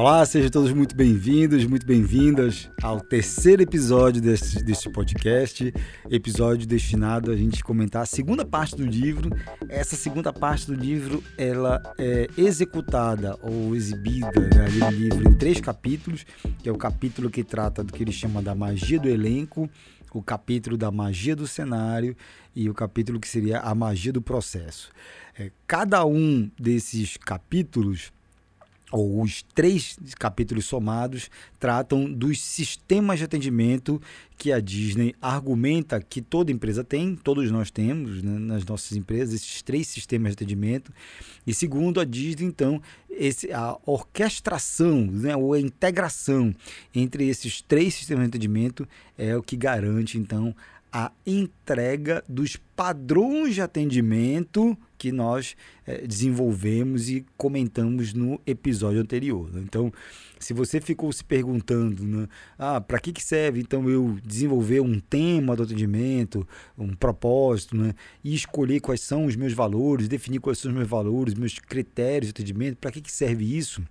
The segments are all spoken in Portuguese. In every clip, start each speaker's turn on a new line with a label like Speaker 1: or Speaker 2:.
Speaker 1: Olá, sejam todos muito bem-vindos, muito bem-vindas ao terceiro episódio desse, desse podcast, episódio destinado a gente comentar a segunda parte do livro. Essa segunda parte do livro, ela é executada ou exibida né, no livro em três capítulos, que é o capítulo que trata do que ele chama da magia do elenco, o capítulo da magia do cenário e o capítulo que seria a magia do processo. É, cada um desses capítulos ou os três capítulos somados tratam dos sistemas de atendimento que a Disney argumenta que toda empresa tem, todos nós temos né, nas nossas empresas esses três sistemas de atendimento. E segundo a Disney, então, esse, a orquestração né, ou a integração entre esses três sistemas de atendimento é o que garante então a entrega dos padrões de atendimento que nós é, desenvolvemos e comentamos no episódio anterior. Né? Então, se você ficou se perguntando, né, ah, para que, que serve então eu desenvolver um tema do atendimento, um propósito, né, e escolher quais são os meus valores, definir quais são os meus valores, meus critérios de atendimento, para que, que serve isso?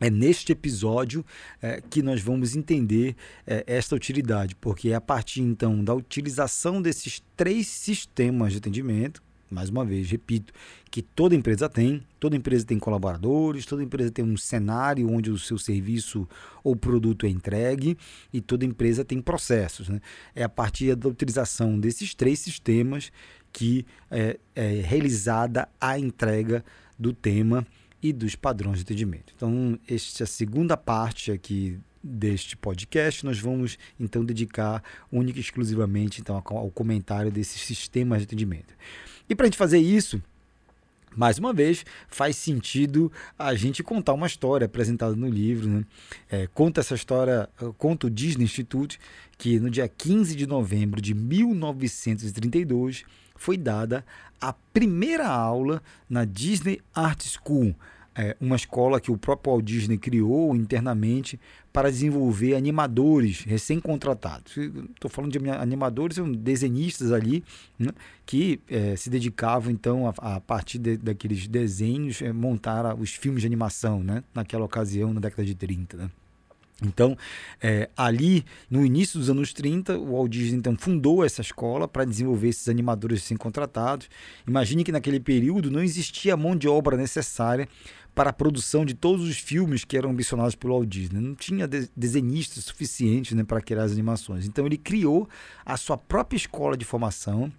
Speaker 1: É neste episódio é, que nós vamos entender é, esta utilidade, porque é a partir então da utilização desses três sistemas de atendimento, mais uma vez, repito, que toda empresa tem, toda empresa tem colaboradores, toda empresa tem um cenário onde o seu serviço ou produto é entregue e toda empresa tem processos. Né? É a partir da utilização desses três sistemas que é, é realizada a entrega do tema e dos padrões de atendimento. Então, esta segunda parte aqui deste podcast, nós vamos então dedicar única e exclusivamente então, ao comentário desses sistemas de atendimento. E para a gente fazer isso, mais uma vez, faz sentido a gente contar uma história apresentada no livro. Né? É, conta essa história, conta o Disney Institute, que no dia 15 de novembro de 1932 foi dada a primeira aula na Disney Art School, é, uma escola que o próprio Walt Disney criou internamente para desenvolver animadores recém-contratados. Estou falando de animadores, desenhistas ali, né, que é, se dedicavam então a, a partir de, daqueles desenhos é, montar os filmes de animação, né, naquela ocasião, na década de 30. Né. Então, é, ali no início dos anos 30, o Walt Disney então, fundou essa escola para desenvolver esses animadores sem contratados. Imagine que naquele período não existia a mão de obra necessária para a produção de todos os filmes que eram ambicionados pelo Walt Disney. Não tinha desenhistas suficientes né, para criar as animações. Então ele criou a sua própria escola de formação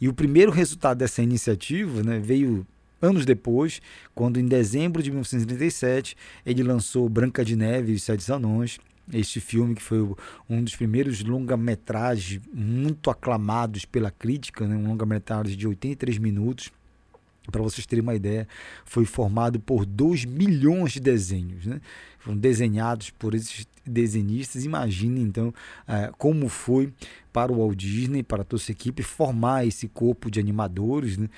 Speaker 1: e o primeiro resultado dessa iniciativa né, veio anos depois, quando em dezembro de 1937 ele lançou Branca de Neve e os Sete Anões, este filme que foi um dos primeiros longa-metragens muito aclamados pela crítica, né? um longa-metragem de 83 minutos, para vocês terem uma ideia, foi formado por 2 milhões de desenhos. Né? Foram desenhados por esses desenhistas. Imagine então é, como foi para o Walt Disney, para toda essa equipe, formar esse corpo de animadores. Né?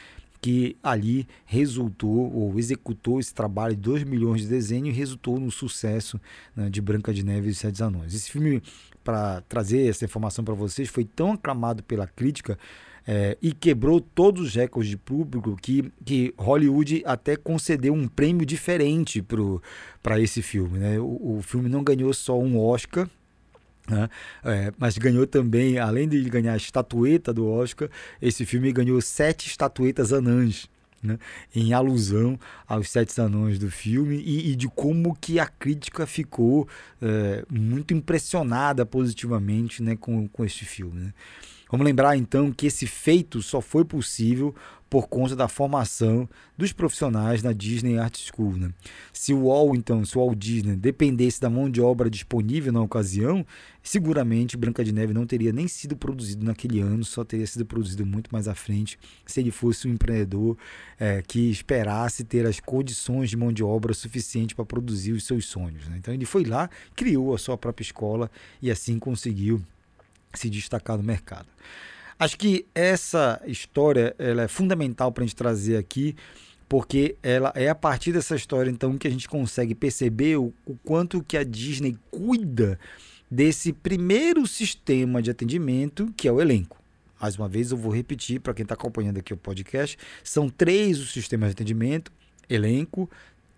Speaker 1: que ali resultou ou executou esse trabalho de 2 milhões de desenhos e resultou no sucesso né, de Branca de Neve e os Sete Anões. Esse filme, para trazer essa informação para vocês, foi tão aclamado pela crítica é, e quebrou todos os recordes de público que, que Hollywood até concedeu um prêmio diferente para esse filme. Né? O, o filme não ganhou só um Oscar, né? É, mas ganhou também, além de ganhar a estatueta do Oscar, esse filme ganhou sete estatuetas anãs. Né, em alusão aos sete anões do filme e, e, de como que a crítica ficou é, muito impressionada positivamente né, com, com este filme. Né. Vamos lembrar então que esse feito só foi possível por conta da formação dos profissionais na Disney Art School. Né? Se o Walt, então, se o Walt Disney dependesse da mão de obra disponível na ocasião, seguramente Branca de Neve não teria nem sido produzido naquele ano, só teria sido produzido muito mais à frente, se ele fosse um empreendedor é, que esperasse ter as condições de mão de obra suficiente para produzir os seus sonhos. Né? Então ele foi lá, criou a sua própria escola e assim conseguiu se destacar no mercado. Acho que essa história ela é fundamental para a gente trazer aqui, porque ela é a partir dessa história então que a gente consegue perceber o, o quanto que a Disney cuida desse primeiro sistema de atendimento que é o elenco. Mais uma vez eu vou repetir para quem está acompanhando aqui o podcast, são três os sistemas de atendimento: elenco,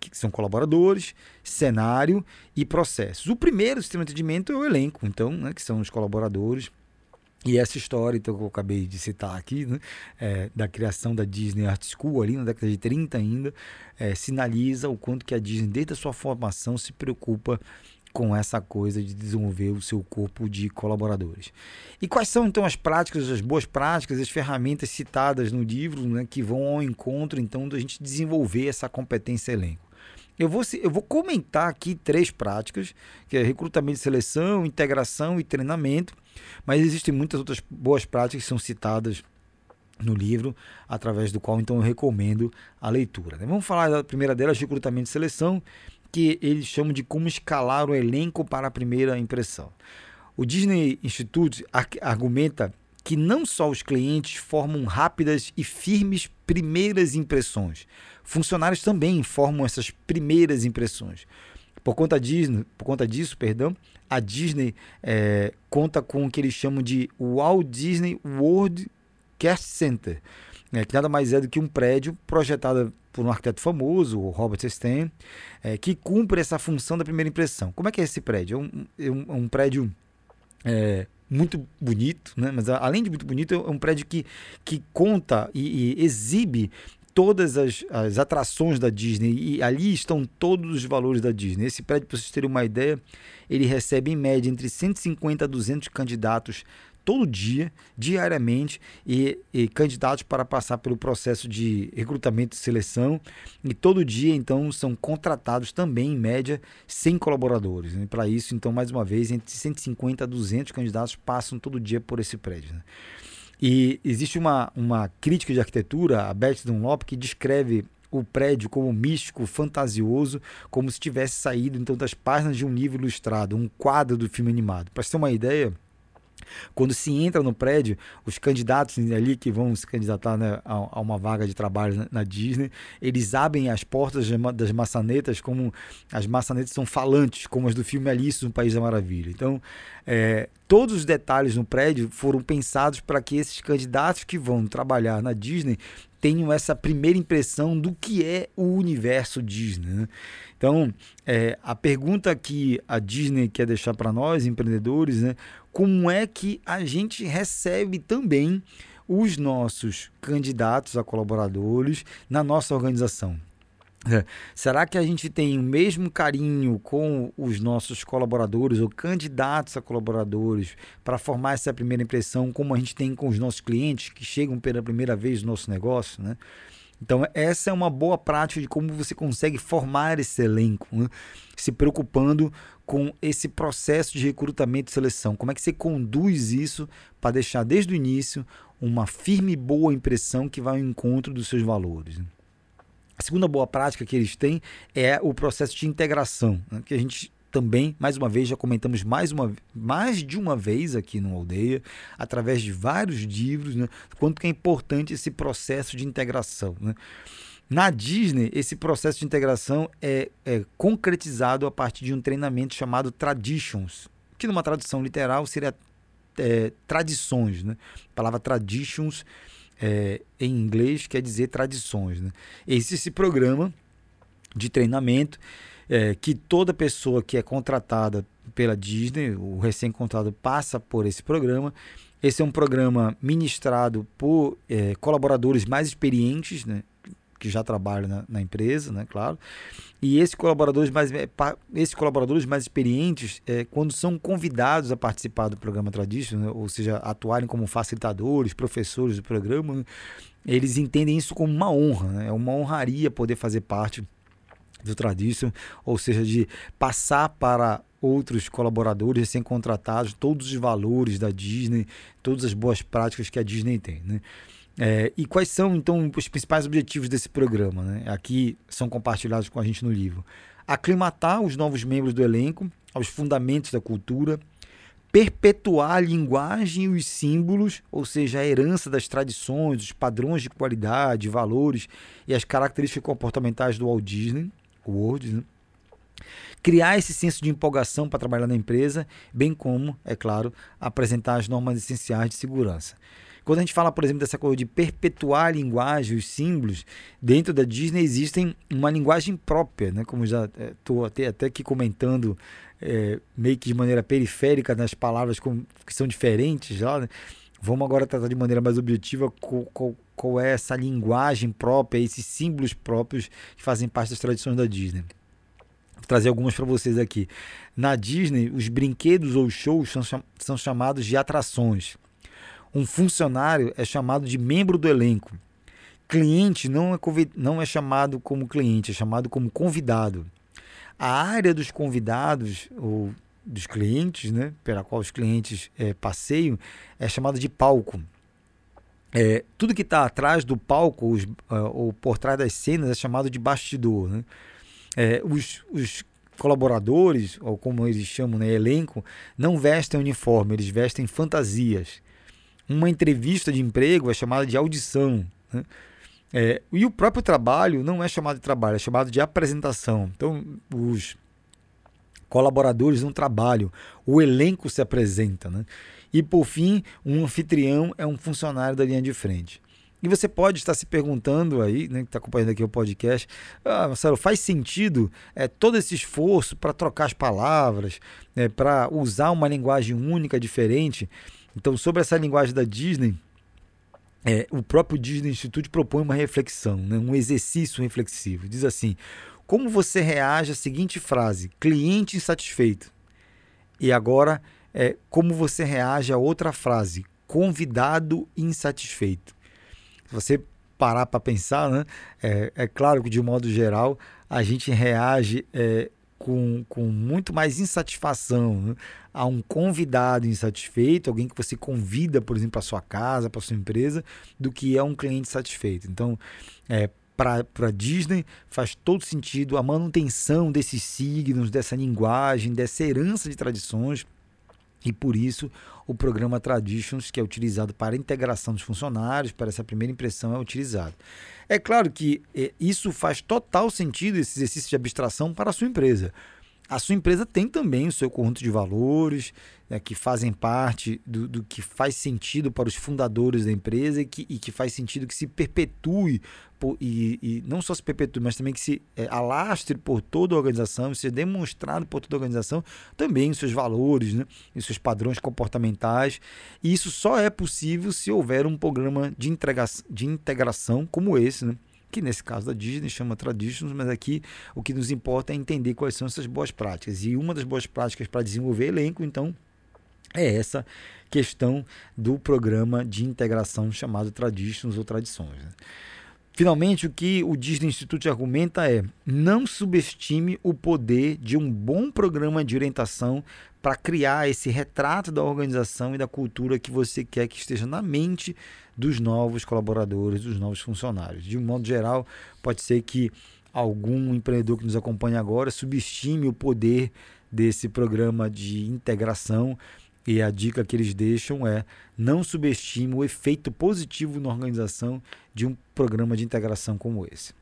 Speaker 1: que são colaboradores, cenário e processos. O primeiro sistema de atendimento é o elenco, então, né, que são os colaboradores. E essa história então, que eu acabei de citar aqui, né, é, da criação da Disney Art School ali na década de 30 ainda, é, sinaliza o quanto que a Disney, desde a sua formação, se preocupa com essa coisa de desenvolver o seu corpo de colaboradores. E quais são então as práticas, as boas práticas, as ferramentas citadas no livro né, que vão ao encontro então da gente desenvolver essa competência elenco? Eu vou, eu vou comentar aqui três práticas, que é recrutamento e seleção, integração e treinamento, mas existem muitas outras boas práticas que são citadas no livro, através do qual então eu recomendo a leitura. Vamos falar da primeira delas, recrutamento e seleção, que eles chamam de como escalar o elenco para a primeira impressão. O Disney Institute argumenta que não só os clientes formam rápidas e firmes primeiras impressões, funcionários também formam essas primeiras impressões. Por conta, Disney, por conta disso, perdão, a Disney é, conta com o que eles chamam de Walt Disney World Cast Center, né, que nada mais é do que um prédio projetado por um arquiteto famoso, o Robert Stein, é, que cumpre essa função da primeira impressão. Como é que é esse prédio? É um, é um, é um prédio é, muito bonito, né? mas além de muito bonito, é um prédio que, que conta e, e exibe todas as, as, atrações da Disney e ali estão todos os valores da Disney. Esse prédio, para vocês terem uma ideia, ele recebe em média entre 150 a 200 candidatos todo dia, diariamente, e, e, candidatos para passar pelo processo de recrutamento e seleção. E todo dia, então, são contratados também, em média, 100 colaboradores. Né? Para isso, então, mais uma vez, entre 150 a 200 candidatos passam todo dia por esse prédio. Né? E existe uma, uma crítica de arquitetura, a Beth Dunlop, que descreve o prédio como místico, fantasioso, como se tivesse saído então das páginas de um livro ilustrado, um quadro do filme animado. Para ter uma ideia, quando se entra no prédio, os candidatos ali que vão se candidatar né, a, a, uma vaga de trabalho na, na, Disney, eles abrem as portas das maçanetas como as maçanetas são falantes, como as do filme Alice no País da Maravilha. Então, é, todos os detalhes no prédio foram pensados para que esses candidatos que vão trabalhar na Disney tenham essa primeira impressão do que é o universo Disney. Né? Então, é, a pergunta que a Disney quer deixar para nós, empreendedores, né? como é que a gente recebe também os nossos candidatos a colaboradores na nossa organização? É. Será que a gente tem o mesmo carinho com os nossos colaboradores ou candidatos a colaboradores para formar essa primeira impressão, como a gente tem com os nossos clientes que chegam pela primeira vez no nosso negócio? Né? Então, essa é uma boa prática de como você consegue formar esse elenco, né? se preocupando com esse processo de recrutamento e seleção. Como é que você conduz isso para deixar desde o início uma firme e boa impressão que vai ao encontro dos seus valores? Né? A segunda boa prática que eles têm é o processo de integração, né? que a gente também, mais uma vez, já comentamos mais, uma, mais de uma vez aqui no Aldeia, através de vários livros, né? quanto que é importante esse processo de integração. Né? Na Disney, esse processo de integração é, é, concretizado a partir de um treinamento chamado Traditions, que numa tradução literal seria é, tradições. Né? A palavra Traditions é, em inglês quer dizer tradições. Né? Esse programa de treinamento é, que toda pessoa que é contratada pela Disney, o recém-contratado passa por esse programa. Esse é um programa ministrado por é, colaboradores mais experientes, né? que já trabalham na, na, empresa, né, claro. E esses colaboradores mais, é, esses colaboradores mais experientes, é, quando são convidados a participar do programa Tradition, né, ou seja, atuarem como facilitadores, professores do programa, né, eles entendem isso como uma honra, né, é uma honraria poder fazer parte do Tradition, ou seja, de passar para outros colaboradores recém-contratados todos os valores da Disney, todas as boas práticas que a Disney tem, né? É, e quais são, então, os principais objetivos desse programa? Né? Aqui são compartilhados com a gente no livro. Aclimatar os novos membros do elenco aos fundamentos da cultura, perpetuar a linguagem e os símbolos, ou seja, a herança das tradições, os padrões de qualidade, valores e as características comportamentais do Walt Disney World, né? criar esse senso de empolgação para trabalhar na empresa, bem como, é claro, apresentar as normas essenciais de segurança. Quando a gente fala, por exemplo, dessa coisa de perpetuar a linguagem, os símbolos, dentro da Disney existem uma linguagem própria, né? como já estou é, até, até aqui comentando, é, meio que de maneira periférica nas palavras com, que são diferentes já. Né? Vamos agora tratar de maneira mais objetiva qual, qual, qual é essa linguagem própria, esses símbolos próprios que fazem parte das tradições da Disney. Vou trazer algumas para vocês aqui. Na Disney, os brinquedos ou shows são, são chamados de atrações. Um funcionário é chamado de membro do elenco. Cliente não é, não é chamado como cliente, é chamado como convidado. A área dos convidados ou dos clientes, né, pela qual os clientes é, passeiam, é chamada de palco. É, tudo que está atrás do palco os, uh, ou por trás das cenas é chamado de bastidor. Né? É, os, os, colaboradores, ou como eles chamam, né, elenco, não vestem uniforme, eles vestem fantasias. Uma entrevista de emprego é chamada de audição. Né? É, e o próprio trabalho não é chamado de trabalho, é chamado de apresentação. Então, os colaboradores não trabalham, o elenco se apresenta. Né? E, por fim, um anfitrião é um funcionário da linha de frente. E você pode estar se perguntando aí, né, que está acompanhando aqui o podcast, ah, Marcelo, faz sentido é, todo esse esforço para trocar as palavras, é, para usar uma linguagem única, diferente? Então, sobre essa linguagem da Disney, é, o próprio Disney Institute propõe uma reflexão, né, um exercício reflexivo. Diz assim: como você reage à seguinte frase, cliente insatisfeito? E agora, é, como você reage a outra frase, convidado insatisfeito? Se você parar para pensar, né, é, é, claro que de modo geral a gente reage é, com, com muito mais insatisfação né, a um convidado insatisfeito, alguém que você convida, por exemplo, para sua casa, para sua empresa, do que é um cliente satisfeito. Então, é, para Disney faz todo sentido a manutenção desses signos, dessa linguagem, dessa herança de tradições. E por isso o programa Traditions, que é utilizado para a integração dos funcionários, para essa primeira impressão, é utilizado. É claro que é, isso faz total sentido, esse exercício de abstração, para a sua empresa a sua empresa tem também o seu conjunto de valores né, que fazem parte do, do, que faz sentido para os fundadores da empresa e que, e que faz sentido que se perpetue por, e, e, não só se perpetue, mas também que se é, alastre por toda a organização, seja demonstrado por toda a organização também os seus valores né, e seus padrões comportamentais. E isso só é possível se houver um programa de, entrega, de integração como esse, né? Que nesse caso da Disney chama Traditions, mas aqui o que nos importa é entender quais são essas boas práticas. E uma das boas práticas para desenvolver elenco, então, é essa questão do programa de integração chamado Traditions ou Tradições. Né? Finalmente, o que o Disney Institute argumenta é: não subestime o poder de um bom programa de orientação para criar esse retrato da organização e da cultura que você quer que esteja na mente dos novos colaboradores, dos novos funcionários. De um modo geral, pode ser que algum empreendedor que nos acompanha agora subestime o poder desse programa de integração e a dica que eles deixam é não subestime o efeito positivo na organização de um programa de integração como esse.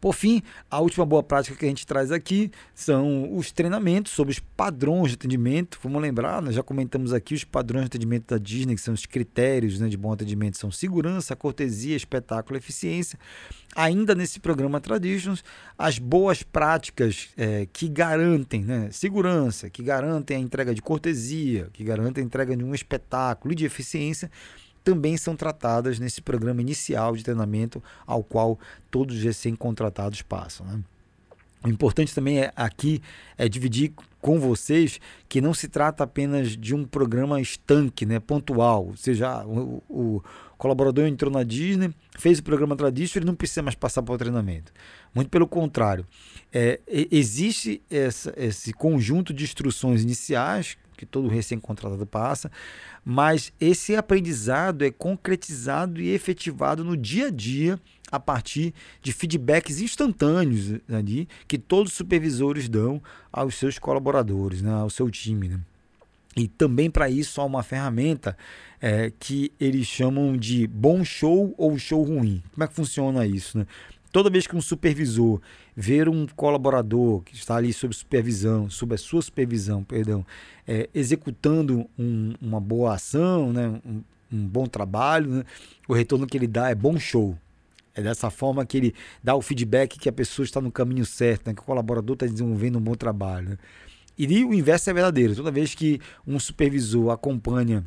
Speaker 1: Por fim, a última boa prática que a gente traz aqui são os treinamentos sobre os padrões de atendimento. Vamos lembrar, nós já comentamos aqui os padrões de atendimento da Disney, que são os critérios né, de bom atendimento, são segurança, cortesia, espetáculo, eficiência. Ainda nesse programa Traditions, as boas práticas é, que garantem né, segurança, que garantem a entrega de cortesia, que garantem a entrega de um espetáculo e de eficiência também são tratadas nesse programa inicial de treinamento ao qual todos os recém-contratados passam. Né? O importante também é, aqui é dividir com vocês que não se trata apenas de um programa estanque, né, pontual. Ou seja, o, o colaborador entrou na Disney, fez o programa Tradition, ele não precisa mais passar para o treinamento. Muito pelo contrário. É, existe essa, esse conjunto de instruções iniciais que todo recém-contratado passa, mas esse aprendizado é concretizado e efetivado no dia a dia a partir de feedbacks instantâneos ali que todos os supervisores dão aos seus colaboradores, né, ao seu time. Né? E também para isso há uma ferramenta é, que eles chamam de bom show ou show ruim. Como é que funciona isso? Né? Toda vez que um supervisor ver um colaborador que está ali sob supervisão, sob a sua supervisão, perdão, é, executando um, uma boa ação, né, um, um bom trabalho, né? o retorno que ele dá é bom show. É dessa forma que ele dá o feedback que a pessoa está no caminho certo, né? que o colaborador está desenvolvendo um bom trabalho. Né? E o inverso é verdadeiro. Toda vez que um supervisor acompanha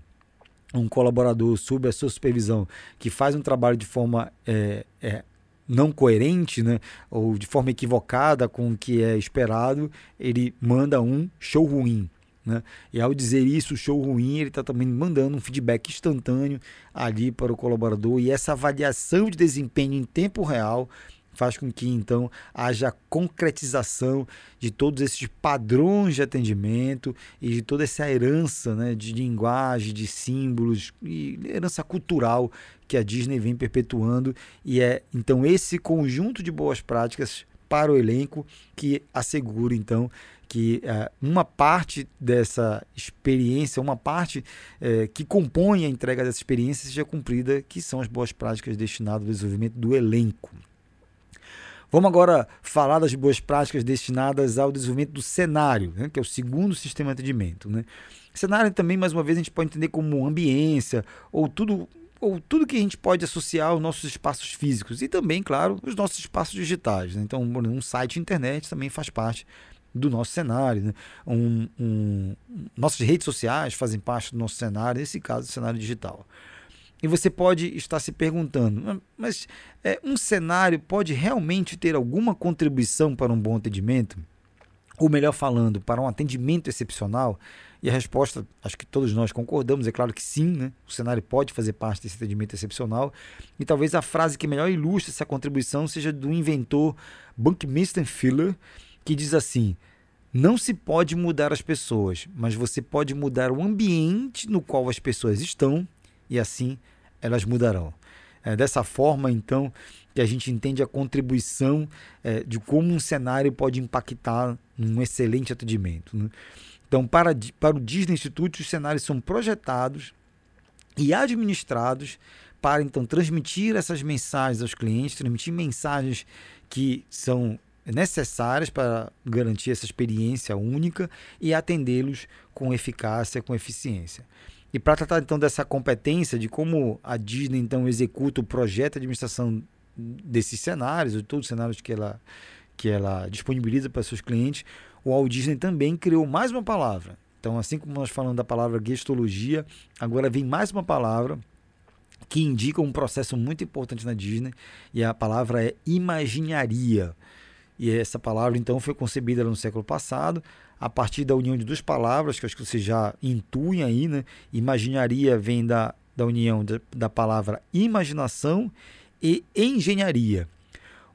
Speaker 1: um colaborador sob a sua supervisão que faz um trabalho de forma é, é, não coerente, né, ou de forma equivocada com o que é esperado, ele manda um show ruim. Né? E ao dizer isso, show ruim, ele está também mandando um feedback instantâneo ali para o colaborador e essa avaliação de desempenho em tempo real faz com que então haja concretização de todos esses padrões de atendimento e de toda essa herança né, de linguagem, de símbolos e herança cultural que a Disney vem perpetuando e é então esse conjunto de boas práticas para o elenco que assegura então que é, uma parte dessa experiência, uma parte é, que compõe a entrega dessa experiência seja cumprida, que são as boas práticas destinadas ao desenvolvimento do elenco. Vamos agora falar das boas práticas destinadas ao desenvolvimento do cenário, né, que é o segundo sistema de atendimento. Né? Cenário também, mais uma vez, a gente pode entender como ambiência ou tudo ou tudo que a gente pode associar aos nossos espaços físicos e também, claro, os nossos espaços digitais. Né? Então, um site internet também faz parte do nosso cenário. Né? Um, um, nossas redes sociais fazem parte do nosso cenário, nesse caso, cenário digital. E você pode estar se perguntando, mas é, um cenário pode realmente ter alguma contribuição para um bom atendimento? Ou melhor falando, para um atendimento excepcional? E a resposta, acho que todos nós concordamos, é claro que sim, né? o cenário pode fazer parte desse atendimento excepcional. E talvez a frase que melhor ilustre essa contribuição seja do inventor Buckminster Fuller, que diz assim: não se pode mudar as pessoas, mas você pode mudar o ambiente no qual as pessoas estão e assim elas mudarão. É dessa forma, então, que a gente entende a contribuição é, de como um cenário pode impactar num excelente atendimento. Né? Então, para, para o Disney Institute, os cenários são projetados e administrados para então transmitir essas mensagens aos clientes, transmitir mensagens que são necessárias para garantir essa experiência única e atendê-los com eficácia, com eficiência. E para tratar então dessa competência de como a Disney então executa o projeto de administração desses cenários, de todos os cenários que ela que ela disponibiliza para seus clientes, o Walt Disney também criou mais uma palavra. Então, assim como nós falamos da palavra gestologia, agora vem mais uma palavra que indica um processo muito importante na Disney, e a palavra é imaginaria. E essa palavra, então, foi concebida no século passado, a partir da união de duas palavras, que acho que você já intui aí, né? Imaginaria vem da, da união da, da palavra imaginação e engenharia.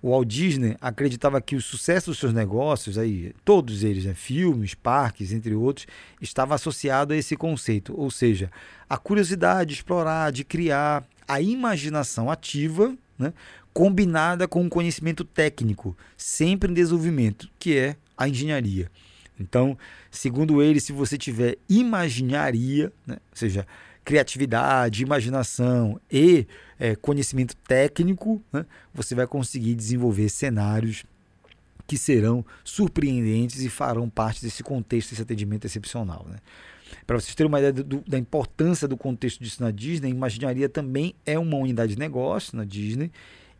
Speaker 1: O Walt Disney acreditava que o sucesso dos seus negócios, aí, todos eles, né, filmes, parques, entre outros, estava associado a esse conceito, ou seja, a curiosidade de explorar, de criar, a imaginação ativa, né, combinada com um conhecimento técnico, sempre em desenvolvimento, que é a engenharia. Então, segundo ele, se você tiver imaginaria, né, ou seja, criatividade, imaginação e é, conhecimento técnico, né, você vai conseguir desenvolver cenários que serão surpreendentes e farão parte desse contexto, desse atendimento excepcional. Né? Para vocês terem uma ideia do, da importância do contexto disso na Disney, a Imaginaria também é uma unidade de negócio na Disney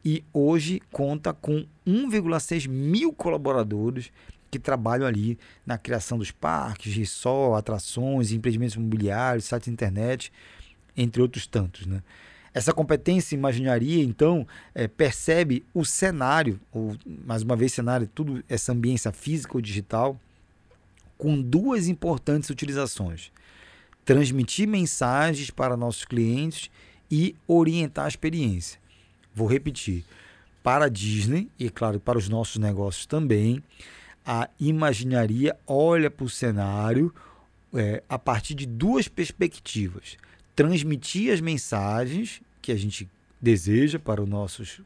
Speaker 1: e hoje conta com 1,6 mil colaboradores que trabalham ali na criação dos parques, resort, atrações, empreendimentos imobiliários, sites de internet, entre outros tantos. Né? Essa competência imaginaria, então, é, percebe o cenário, ou mais uma vez, cenário, tudo essa ambiência física ou digital, com duas importantes utilizações: transmitir mensagens para nossos clientes e orientar a experiência. Vou repetir. Para a Disney, e claro, para os nossos negócios também, a imaginaria olha para o cenário é, a partir de duas perspectivas: transmitir as mensagens que a gente deseja para os nossos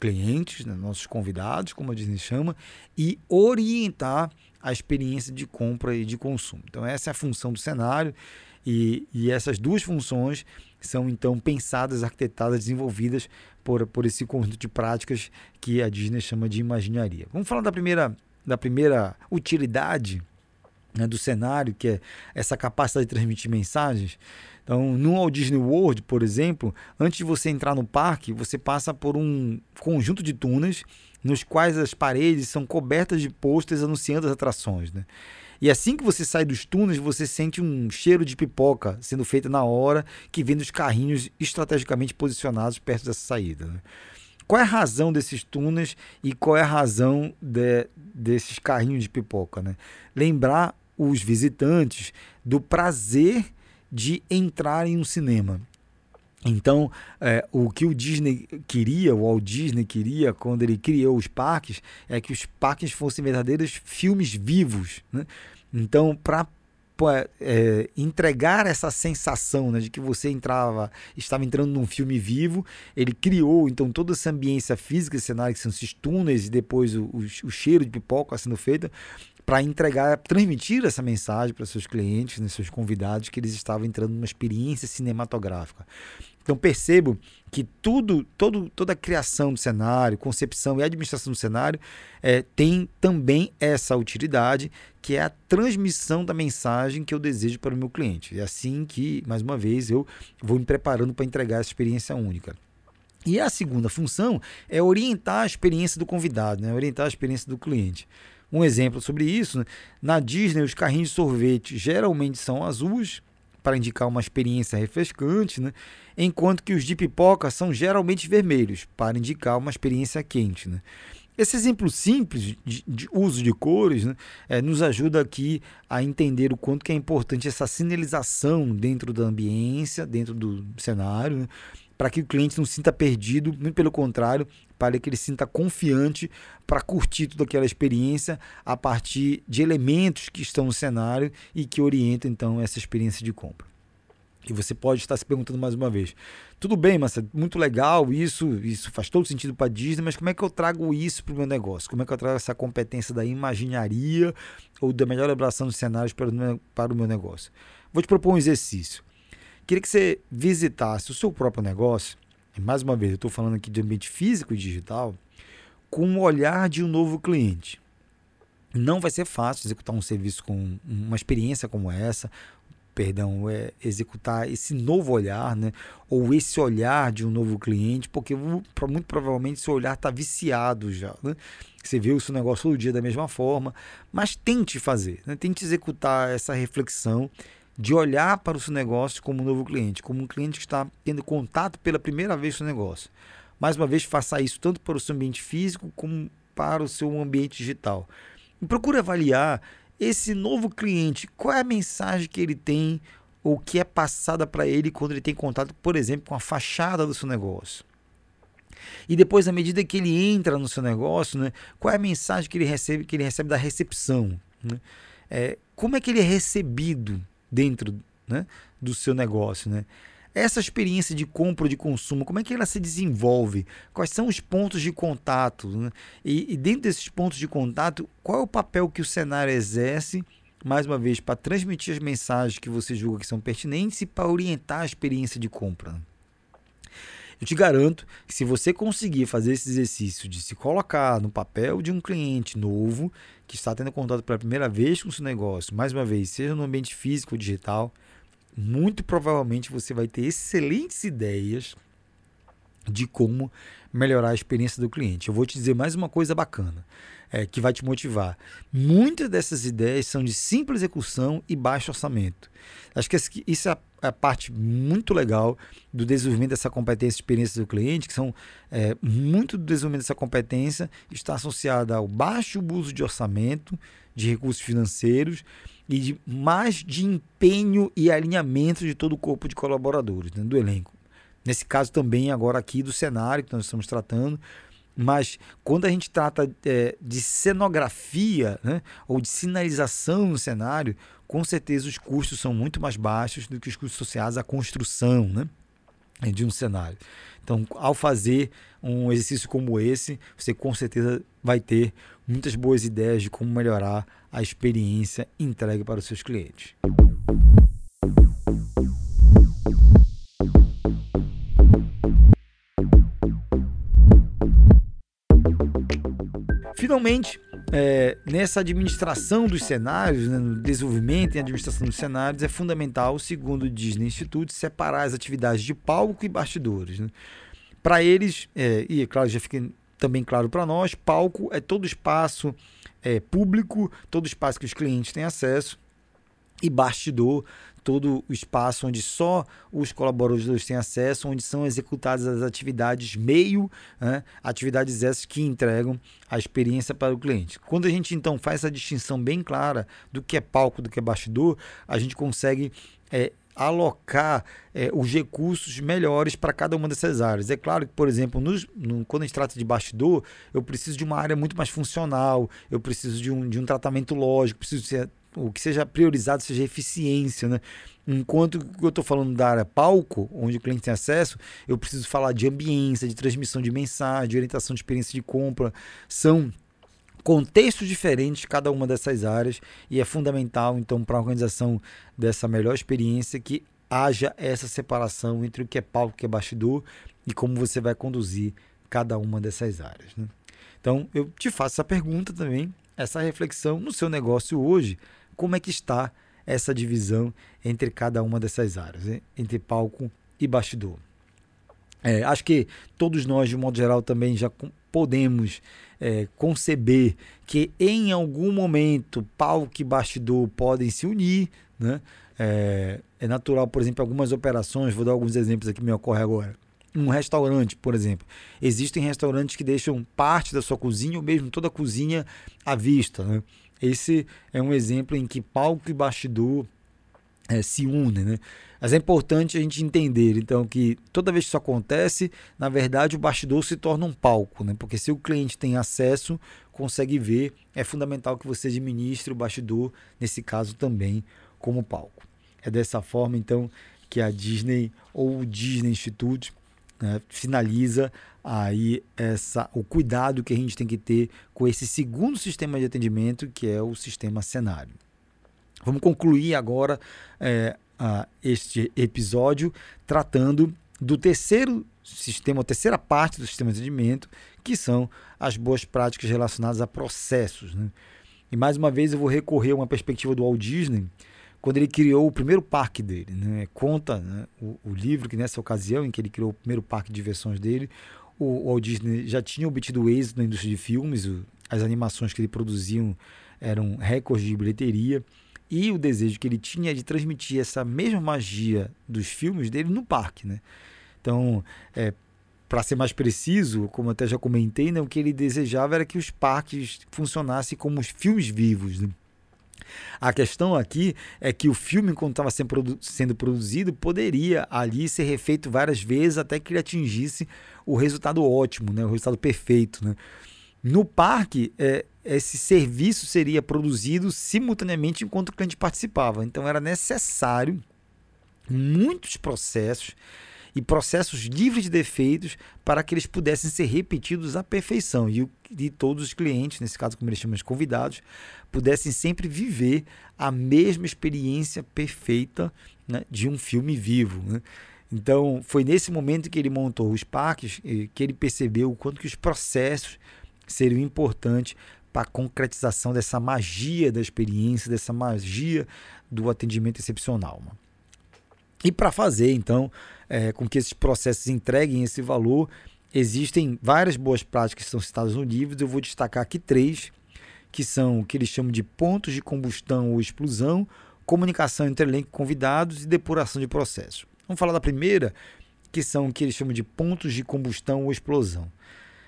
Speaker 1: clientes, né, nossos convidados, como a Disney chama, e orientar a experiência de compra e de consumo. Então, essa é a função do cenário, e, e essas duas funções são então pensadas, arquitetadas, desenvolvidas por, por esse conjunto de práticas que a Disney chama de imaginaria. Vamos falar da primeira, da primeira utilidade né, do cenário, que é essa capacidade de transmitir mensagens. Então, no Walt Disney World, por exemplo, antes de você entrar no parque, você passa por um conjunto de túneis nos quais as paredes são cobertas de posters anunciando as atrações. Né? E assim que você sai dos túneis, você sente um cheiro de pipoca sendo feita na hora, que vem dos carrinhos estrategicamente posicionados perto dessa saída. Né? Qual é a razão desses túneis e qual é a razão de, desses carrinhos de pipoca? Né? Lembrar os visitantes do prazer de entrar em um cinema. Então, é, o que o Disney queria, o Walt Disney queria, quando ele criou os parques, é que os parques fossem verdadeiros filmes vivos. Né? Então, para é, entregar essa sensação né, de que você entrava, estava entrando num filme vivo. Ele criou então toda essa ambiência física, esse cenário que são esses túneis e depois o, o, o cheiro de pipoca sendo feito para entregar, transmitir essa mensagem para seus clientes, né, seus convidados, que eles estavam entrando numa experiência cinematográfica. Então percebo que tudo, todo, toda a criação do cenário, concepção e administração do cenário é, tem também essa utilidade, que é a transmissão da mensagem que eu desejo para o meu cliente. É assim que, mais uma vez, eu vou me preparando para entregar essa experiência única. E a segunda função é orientar a experiência do convidado, né? orientar a experiência do cliente. Um exemplo sobre isso, né? na Disney, os carrinhos de sorvete geralmente são azuis, para indicar uma experiência refrescante, né? enquanto que os de pipoca são geralmente vermelhos, para indicar uma experiência quente. Né? Esse exemplo simples de, de uso de cores né, é, nos ajuda aqui a entender o quanto que é importante essa sinalização dentro da ambiência, dentro do cenário, né, para que o cliente não se sinta perdido, muito pelo contrário, para que ele se sinta confiante para curtir toda aquela experiência a partir de elementos que estão no cenário e que orientam então essa experiência de compra. E você pode estar se perguntando mais uma vez: tudo bem, mas é muito legal isso, isso faz todo sentido para a Disney, mas como é que eu trago isso para o meu negócio? Como é que eu trago essa competência da imaginaria ou da melhor elaboração dos cenários para o meu negócio? Vou te propor um exercício. Queria que você visitasse o seu próprio negócio, e mais uma vez, eu estou falando aqui de ambiente físico e digital, com o olhar de um novo cliente. Não vai ser fácil executar um serviço com uma experiência como essa, perdão, é executar esse novo olhar, né? ou esse olhar de um novo cliente, porque muito provavelmente seu olhar está viciado já. Né? Você vê o seu negócio todo dia da mesma forma, mas tente fazer, né? tente executar essa reflexão de olhar para o seu negócio como um novo cliente, como um cliente que está tendo contato pela primeira vez com o seu negócio. Mais uma vez, faça isso tanto para o seu ambiente físico como para o seu ambiente digital. E procure avaliar esse novo cliente, qual é a mensagem que ele tem ou que é passada para ele quando ele tem contato, por exemplo, com a fachada do seu negócio. E depois, à medida que ele entra no seu negócio, né, qual é a mensagem que ele recebe, que ele recebe da recepção? Né? É, como é que ele é recebido dentro né, do seu negócio, né? Essa experiência de compra de consumo, como é que ela se desenvolve? Quais são os pontos de contato? Né? E, e dentro desses pontos de contato, qual é o papel que o cenário exerce, mais uma vez, para transmitir as mensagens que você julga que são pertinentes e para orientar a experiência de compra? Eu te garanto que se você conseguir fazer esse exercício de se colocar no papel de um cliente novo que está tendo contato pela primeira vez com o seu negócio, mais uma vez, seja no ambiente físico ou digital, muito provavelmente você vai ter excelentes ideias de como melhorar a experiência do cliente. Eu vou te dizer mais uma coisa bacana é, que vai te motivar. Muitas dessas ideias são de simples execução e baixo orçamento. Acho que isso é a parte muito legal do desenvolvimento dessa competência e experiência do cliente, que são é, muito do desenvolvimento dessa competência está associada ao baixo uso de orçamento, de recursos financeiros e de mais de empenho e alinhamento de todo o corpo de colaboradores, né, do elenco. Nesse caso também agora aqui do cenário que nós estamos tratando, mas quando a gente trata é, de cenografia né, ou de sinalização no cenário, com certeza os custos são muito mais baixos do que os custos associados à construção né, de um cenário. Então, ao fazer um exercício como esse, você com certeza vai ter muitas boas ideias de como melhorar a experiência entregue para os seus clientes. Finalmente, é, nessa administração dos cenários, né, no desenvolvimento e administração dos cenários, é fundamental, segundo o Disney Institute, separar as atividades de palco e bastidores. Né? Para eles, é, e é claro, já fica também claro para nós, palco é todo espaço é, público, todo espaço que os clientes têm acesso, e bastidor todo o espaço onde só os colaboradores têm acesso, onde são executadas as atividades meio, né, atividades essas que entregam a experiência para o cliente. Quando a gente então faz essa distinção bem clara do que é palco, do que é bastidor, a gente consegue é, alocar é, os recursos melhores para cada uma dessas áreas. É claro que, por exemplo, nos, no, quando a gente trata de bastidor, eu preciso de uma área muito mais funcional, eu preciso de um, de um tratamento lógico, preciso ser o que seja priorizado seja eficiência, né? Enquanto eu estou falando da área palco, onde o cliente tem acesso, eu preciso falar de ambiência, de transmissão de mensagem, de orientação de experiência de compra. São contextos diferentes cada uma dessas áreas e é fundamental, então, para a organização dessa melhor experiência que haja essa separação entre o que é palco e o que é bastidor e como você vai conduzir cada uma dessas áreas. Né? Então, eu te faço essa pergunta também, essa reflexão no seu negócio hoje como é que está essa divisão entre cada uma dessas áreas, hein? entre palco e bastidor. É, acho que todos nós, de modo geral, também já podemos é, conceber que em algum momento palco e bastidor podem se unir. Né? É, é natural, por exemplo, algumas operações, vou dar alguns exemplos aqui que me ocorre agora. Um restaurante, por exemplo. Existem restaurantes que deixam parte da sua cozinha ou mesmo toda a cozinha à vista. Né? Esse é um exemplo em que palco e bastidor é, se unem, né? Mas é importante a gente entender, então, que toda vez que isso acontece, na verdade, o bastidor se torna um palco, né? Porque se o cliente tem acesso, consegue ver, é fundamental que você administre o bastidor, nesse caso também, como palco. É dessa forma, então, que a Disney ou o Disney Institute né, finaliza aí essa, o cuidado que a gente tem que ter com esse segundo sistema de atendimento, que é o sistema cenário. Vamos concluir agora é, a, este episódio tratando do terceiro sistema, a terceira parte do sistema de atendimento, que são as boas práticas relacionadas a processos. Né? E mais uma vez eu vou recorrer a uma perspectiva do Walt Disney, quando ele criou o primeiro parque dele. Né? Conta né, o, o, livro que nessa ocasião em que ele criou o primeiro parque de diversões dele, o Walt Disney já tinha obtido êxito na indústria de filmes, o, as animações que ele produziam eram recordes de bilheteria, e o desejo que ele tinha de transmitir essa mesma magia dos filmes dele no parque. Né? Então, é, para ser mais preciso, como até já comentei, né, o que ele desejava era que os parques funcionassem como os filmes vivos. Né? A questão aqui é que o filme, quando estava sendo produzido, poderia ali ser refeito várias vezes até que ele atingisse o resultado ótimo, né? o resultado perfeito. Né? No parque, é, esse serviço seria produzido simultaneamente enquanto o cliente participava. Então era necessário muitos processos e processos livres de defeitos para que eles pudessem ser repetidos à perfeição e, e todos os clientes, nesse caso como eles chamam de convidados, pudessem sempre viver a mesma experiência perfeita né, de um filme vivo. Né? Então foi nesse momento que ele montou os parques que ele percebeu o quanto que os processos seriam importantes para a concretização dessa magia da experiência, dessa magia do atendimento excepcional. E para fazer, então, é, com que esses processos entreguem esse valor, existem várias boas práticas que são citadas no livro. Eu vou destacar aqui três, que são o que eles chamam de pontos de combustão ou explosão, comunicação entre elenco e convidados e depuração de processos. Vamos falar da primeira, que são o que eles chamam de pontos de combustão ou explosão.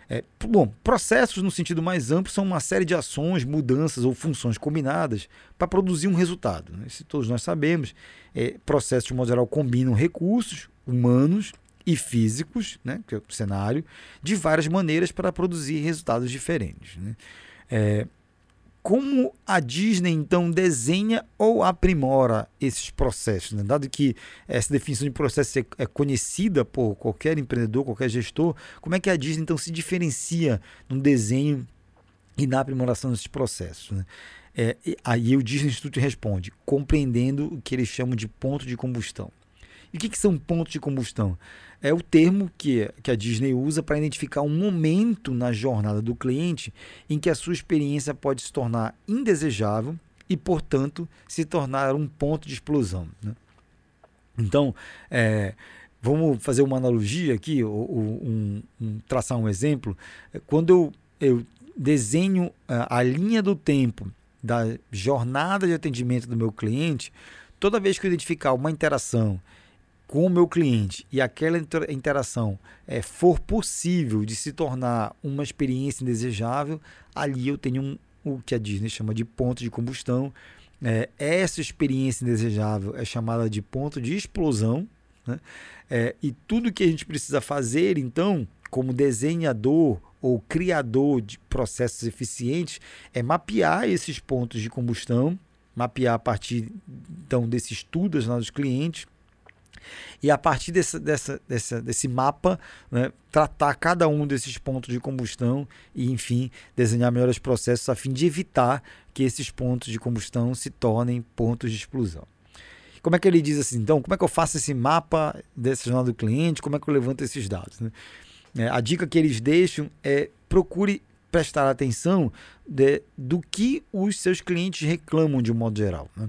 Speaker 1: É, bom, processos no sentido mais amplo são uma série de ações, mudanças ou funções combinadas para produzir um resultado. Né? Se todos nós sabemos, é, processos de modo geral combinam recursos humanos e físicos, né, que é o cenário, de várias maneiras para produzir resultados diferentes. Né? É, como a Disney então desenha ou aprimora esses processos, né? dado que essa definição de processo é, é conhecida por qualquer empreendedor, qualquer gestor, como é que a Disney então se diferencia no desenho e na aprimoração desses processos? Né? É, aí o Disney Institute responde, compreendendo o que eles chamam de ponto de combustão. E o que, que são pontos de combustão? É o termo que, que a Disney usa para identificar um momento na jornada do cliente em que a sua experiência pode se tornar indesejável e, portanto, se tornar um ponto de explosão. Né? Então, é, vamos fazer uma analogia aqui, ou, ou um, um, traçar um exemplo. Quando eu, eu desenho a, a linha do tempo da jornada de atendimento do meu cliente, toda vez que eu identificar uma interação com o meu cliente e aquela interação é, for possível de se tornar uma experiência indesejável, ali eu tenho um, o que a Disney chama de ponto de combustão. É, essa experiência indesejável é chamada de ponto de explosão. Né? É, e tudo que a gente precisa fazer, então, como desenhador ou criador de processos eficientes, é mapear esses pontos de combustão, mapear a partir então, desses estudos dos clientes e a partir desse, dessa, dessa, desse mapa, né, tratar cada um desses pontos de combustão e, enfim, desenhar melhores processos a fim de evitar que esses pontos de combustão se tornem pontos de explosão. Como é que ele diz assim, então, como é que eu faço esse mapa dessa jornada do cliente, como é que eu levanto esses dados? Né? É, a dica que eles deixam é procure prestar atenção de, do que os seus clientes reclamam de um modo geral. Né?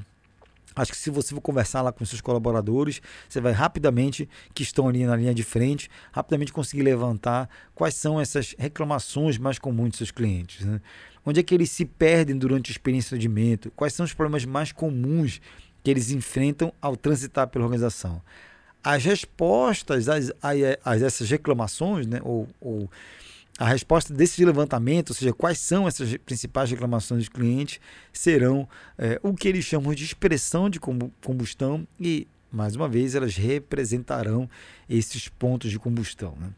Speaker 1: Acho que se você for conversar lá com seus colaboradores, você vai rapidamente, que estão ali na linha de frente, rapidamente conseguir levantar quais são essas reclamações mais comuns dos seus clientes. Né? Onde é que eles se perdem durante a experiência de atendimento? Quais são os problemas mais comuns que eles enfrentam ao transitar pela organização? As respostas a, a, essas reclamações, né? ou, ou a resposta desse levantamento, ou seja, quais são essas principais reclamações dos clientes, serão é, o que eles chamam de expressão de combustão e, mais uma vez, elas representarão esses pontos de combustão. Né?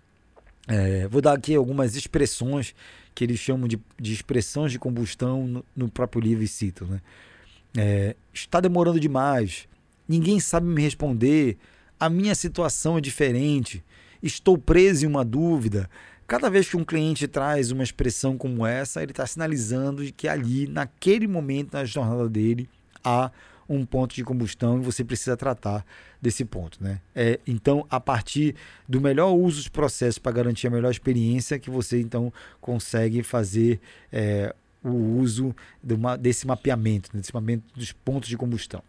Speaker 1: É, vou dar aqui algumas expressões que eles chamam de, de expressões de combustão no, no próprio livro e cito. Né? É, está demorando demais, ninguém sabe me responder, a minha situação é diferente, estou preso em uma dúvida, Cada vez que um cliente traz uma expressão como essa, ele está sinalizando de que ali, naquele momento na jornada dele, há um ponto de combustão e você precisa tratar desse ponto. Né? É, então, a partir do melhor uso dos processos para garantir a melhor experiência, que você então consegue fazer é, o uso de uma, desse mapeamento, né? desse mapeamento dos pontos de combustão.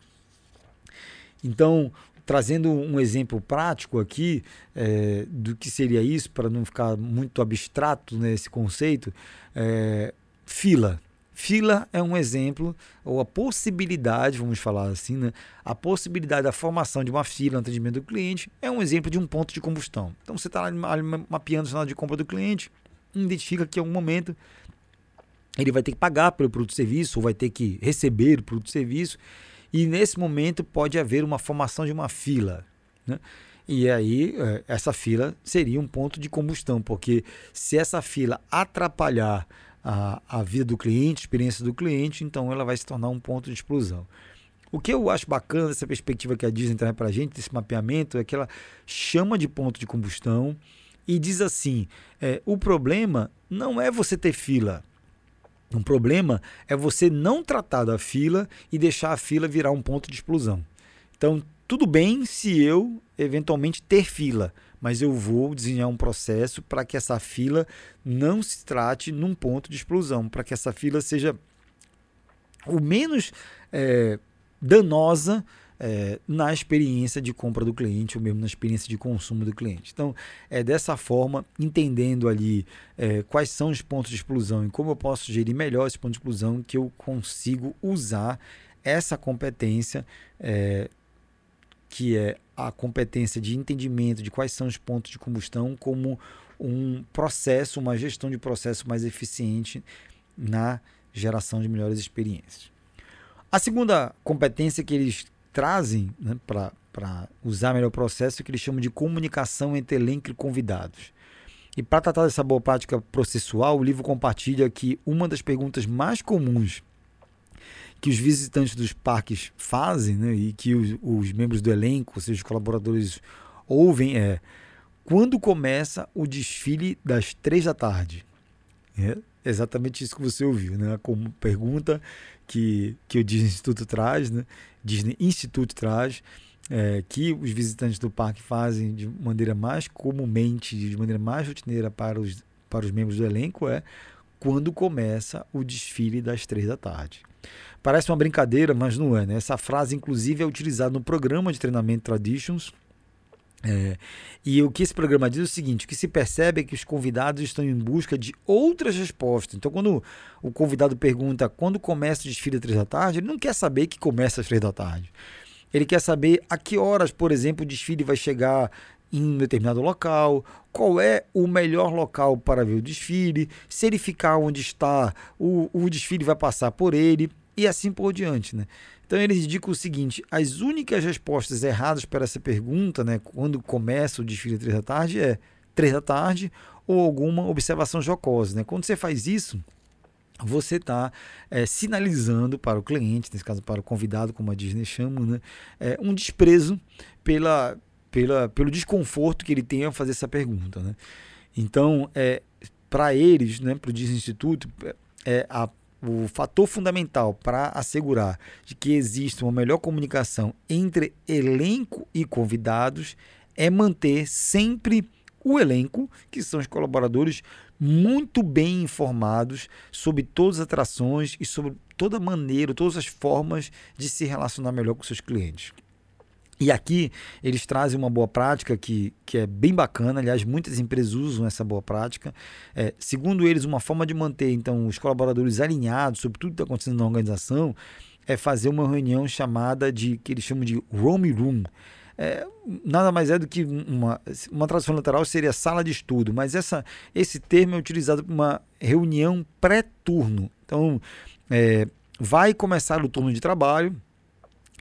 Speaker 1: Então, trazendo um exemplo prático aqui é, do que seria isso, para não ficar muito abstrato nesse conceito, é, fila. Fila é um exemplo, ou a possibilidade, vamos falar assim, né? a possibilidade da formação de uma fila no atendimento do cliente é um exemplo de um ponto de combustão. Então você está mapeando o sinal de compra do cliente, identifica que em algum momento ele vai ter que pagar pelo produto serviço, ou vai ter que receber o produto serviço, e nesse momento pode haver uma formação de uma fila. Né? E aí, é, essa fila seria um ponto de combustão, porque se essa fila atrapalhar a, a vida do cliente, a experiência do cliente, então ela vai se tornar um ponto de explosão. O que eu acho bacana dessa perspectiva que a Disney traz para a gente, desse mapeamento, é que ela chama de ponto de combustão e diz assim: é, o problema não é você ter fila, um problema é você não tratar da fila e deixar a fila virar um ponto de explosão. Então, tudo bem se eu eventualmente ter fila, mas eu vou desenhar um processo para que essa fila não se trate num ponto de explosão, para que essa fila seja o menos é, danosa é, na experiência de compra do cliente ou mesmo na experiência de consumo do cliente. Então, é dessa forma, entendendo ali é, quais são os pontos de explosão e como eu posso gerir melhor esse ponto de explosão, que eu consigo usar essa competência, é, que é a competência de entendimento de quais são os pontos de combustão, como um processo, uma gestão de processo mais eficiente na geração de melhores experiências. A segunda competência que eles trazem né, para usar melhor o processo que eles chamam de comunicação entre elenco e convidados. E para tratar dessa boa prática processual, o livro compartilha que uma das perguntas mais comuns que os visitantes dos parques fazem né, e que os, os membros do elenco, ou seja, os colaboradores, ouvem é quando começa o desfile das três da tarde? É exatamente isso que você ouviu, né? Como pergunta que, que o Disney Instituto traz, né? Disney Institute traz, é, que os visitantes do parque fazem de maneira mais comumente, de maneira mais rotineira para os, para os membros do elenco é quando começa o desfile das três da tarde. Parece uma brincadeira, mas não é. Né? Essa frase, inclusive, é utilizada no programa de treinamento Traditions. É, e o que esse programa diz é o seguinte: o que se percebe é que os convidados estão em busca de outras respostas. Então, quando o convidado pergunta quando começa o desfile às três da tarde, ele não quer saber que começa às três da tarde. Ele quer saber a que horas, por exemplo, o desfile vai chegar em um determinado local, qual é o melhor local para ver o desfile, se ele ficar onde está, o, o desfile vai passar por ele e assim por diante. Né? Então eles indicam o seguinte: as únicas respostas erradas para essa pergunta, né, quando começa o desfile três da tarde, é três da tarde ou alguma observação jocosa. Né? Quando você faz isso, você está é, sinalizando para o cliente, nesse caso para o convidado, como a Disney chama, né, é, um desprezo pela, pela, pelo desconforto que ele tem ao fazer essa pergunta. Né? Então, é, para eles, né, para o Disney Instituto, é, a, o fator fundamental para assegurar de que exista uma melhor comunicação entre elenco e convidados é manter sempre o elenco, que são os colaboradores, muito bem informados sobre todas as atrações e sobre toda maneira, todas as formas de se relacionar melhor com seus clientes. E aqui eles trazem uma boa prática que, que é bem bacana, aliás, muitas empresas usam essa boa prática. É, segundo eles, uma forma de manter então os colaboradores alinhados sobre tudo que está acontecendo na organização é fazer uma reunião chamada de que eles chamam de room room. É, nada mais é do que uma, uma tradução literal seria sala de estudo, mas essa, esse termo é utilizado para uma reunião pré-turno. Então, é, vai começar o turno de trabalho,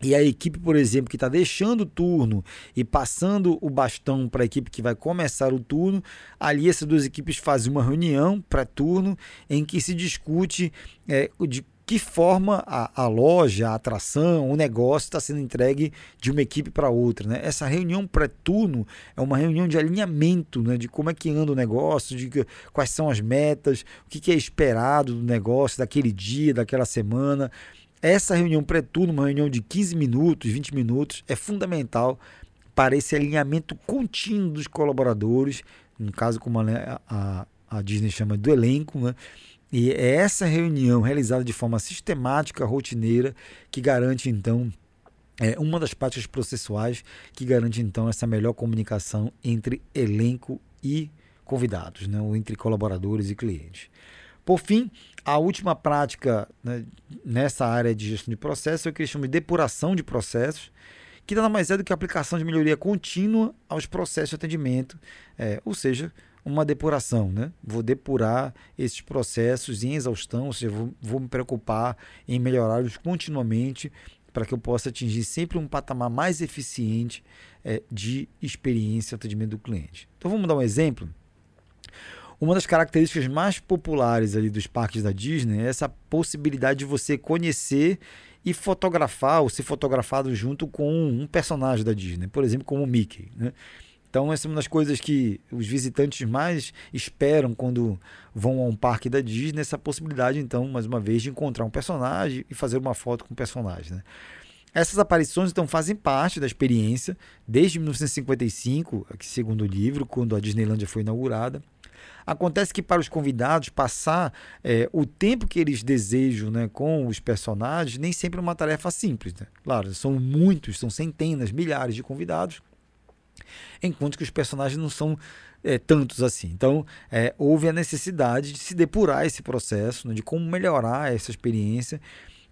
Speaker 1: e a equipe, por exemplo, que está deixando o turno e passando o bastão para a equipe que vai começar o turno, ali essas duas equipes fazem uma reunião pré-turno em que se discute é, de que forma a, a, loja, a atração, o negócio está sendo entregue de uma equipe para outra. Né? Essa reunião pré-turno é uma reunião de alinhamento né? de como é que anda o negócio, de que, quais são as metas, o que, que é esperado do negócio daquele dia, daquela semana. Essa reunião pré-turno, uma reunião de 15 minutos, 20 minutos, é fundamental para esse alinhamento contínuo dos colaboradores, no caso, como a, a, a Disney chama do elenco, né? E é essa reunião realizada de forma sistemática, rotineira, que garante então é uma das práticas processuais que garante então essa melhor comunicação entre elenco e convidados, né? ou entre colaboradores e clientes. Por fim, a última prática né, nessa área de gestão de processos é o que eles chamam de depuração de processos, que nada mais é do que a aplicação de melhoria contínua aos processos de atendimento, é, ou seja, uma depuração. Né? Vou depurar esses processos em exaustão, ou seja, vou, vou me preocupar em melhorá-los continuamente para que eu possa atingir sempre um patamar mais eficiente é, de experiência e atendimento do cliente. Então vamos dar um exemplo. Uma das características mais populares ali dos parques da Disney é essa possibilidade de você conhecer e fotografar ou ser fotografado junto com um personagem da Disney, por exemplo, como o Mickey. Né? Então, essa é uma das coisas que os visitantes mais esperam quando vão a um parque da Disney, essa possibilidade, então, mais uma vez, de encontrar um personagem e fazer uma foto com o personagem. Né? Essas aparições, então, fazem parte da experiência desde 1955, aqui segundo o livro, quando a Disneylandia foi inaugurada. Acontece que para os convidados passar é, o tempo que eles desejam né, com os personagens nem sempre é uma tarefa simples. Né? Claro, são muitos, são centenas, milhares de convidados, enquanto que os personagens não são é, tantos assim. Então, é, houve a necessidade de se depurar esse processo, né, de como melhorar essa experiência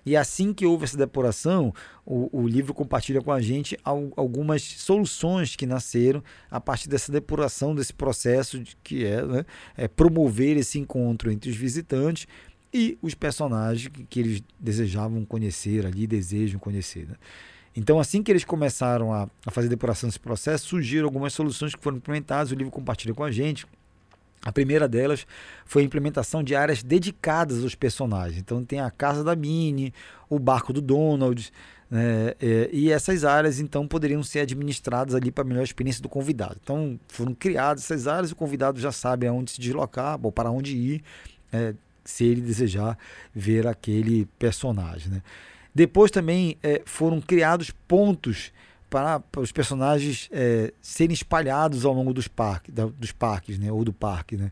Speaker 1: e assim que houve essa depuração, o, o livro compartilha com a gente algumas soluções que nasceram a partir dessa depuração, desse processo de, que é, né, é promover esse encontro entre os visitantes e os personagens que, que eles desejavam conhecer ali, desejam conhecer. Né? Então, assim que eles começaram a, a fazer depuração desse processo, surgiram algumas soluções que foram implementadas, o livro compartilha com a gente. A primeira delas foi a implementação de áreas dedicadas aos personagens. Então tem a casa da Minnie, o barco do Donald, né? É, e essas áreas então poderiam ser administradas ali para melhor experiência do convidado. Então foram criadas essas áreas, o convidado já sabe aonde se deslocar, ou para onde ir, é, se ele desejar ver aquele personagem. Né? Depois também é, foram criados pontos para, os personagens é, serem espalhados ao longo dos, parques, da, dos parques, né? Ou do parque, né?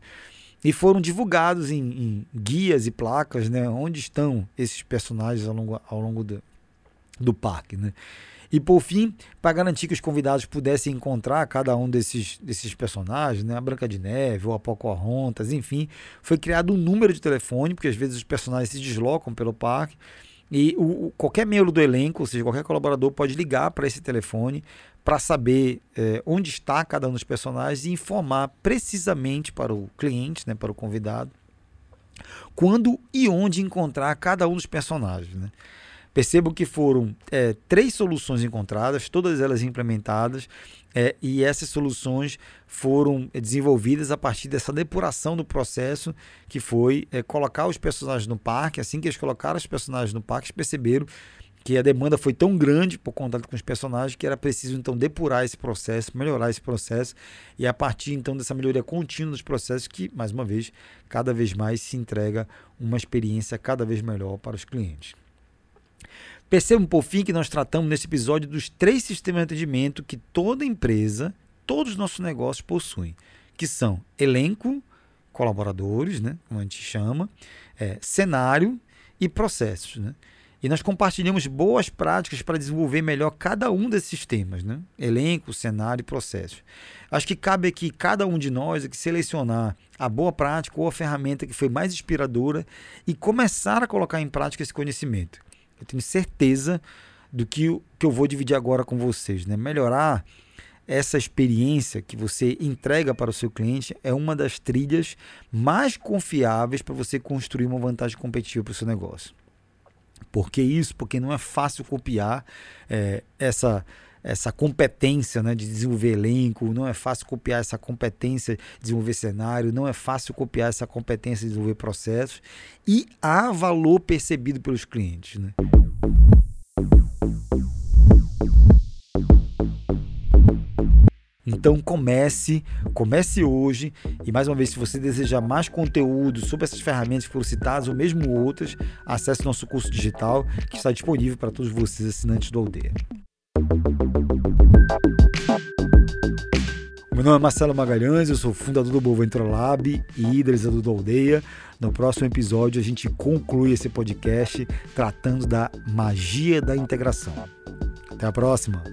Speaker 1: E foram divulgados em, em, guias e placas, né? Onde estão esses personagens ao longo, ao longo do, do parque, né? E por fim, para garantir que os convidados pudessem encontrar cada um desses, desses personagens, né? a Branca de Neve ou a Pocahontas, enfim, foi criado um número de telefone, porque às vezes os personagens se deslocam pelo parque. E o, qualquer membro do elenco, ou seja, qualquer colaborador, pode ligar para esse telefone para saber é, onde está cada um dos personagens e informar precisamente para o cliente, né, para o convidado, quando e onde encontrar cada um dos personagens. Né? Percebo que foram é, três soluções encontradas, todas elas implementadas, é, e essas soluções foram desenvolvidas a partir dessa depuração do processo, que foi é, colocar os personagens no parque. Assim que eles colocaram os personagens no parque, eles perceberam que a demanda foi tão grande por contato com os personagens que era preciso então depurar esse processo, melhorar esse processo e a partir então dessa melhoria contínua dos processos que, mais uma vez, cada vez mais se entrega uma experiência cada vez melhor para os clientes. Percebam, por fim, que nós tratamos nesse episódio dos três sistemas de atendimento que toda empresa, todos os nossos negócios possuem, que são elenco, colaboradores, né, como a gente chama, é, cenário e processos. Né? E nós compartilhamos boas práticas para desenvolver melhor cada um desses sistemas, né? elenco, cenário e processos. Acho que cabe aqui cada um de nós aqui selecionar a boa prática ou a ferramenta que foi mais inspiradora e começar a colocar em prática esse conhecimento. Eu tenho certeza do que, que eu vou dividir agora com vocês. Né? Melhorar essa experiência que você entrega para o seu cliente é uma das trilhas mais confiáveis para você construir uma vantagem competitiva para o seu negócio. Por que isso? Porque não é fácil copiar é, essa essa competência né, de desenvolver elenco, não é fácil copiar essa competência de desenvolver cenário, não é fácil copiar essa competência de desenvolver processos e há valor percebido pelos clientes. Né? Então comece, comece hoje. E mais uma vez, se você deseja mais conteúdo sobre essas ferramentas que foram citadas ou mesmo outras, acesse nosso curso digital que está disponível para todos vocês assinantes do Aldeia. Nome é Marcelo Magalhães, eu sou fundador do Boventura Lab e idealizador do Aldeia. No próximo episódio a gente conclui esse podcast tratando da magia da integração. Até a próxima!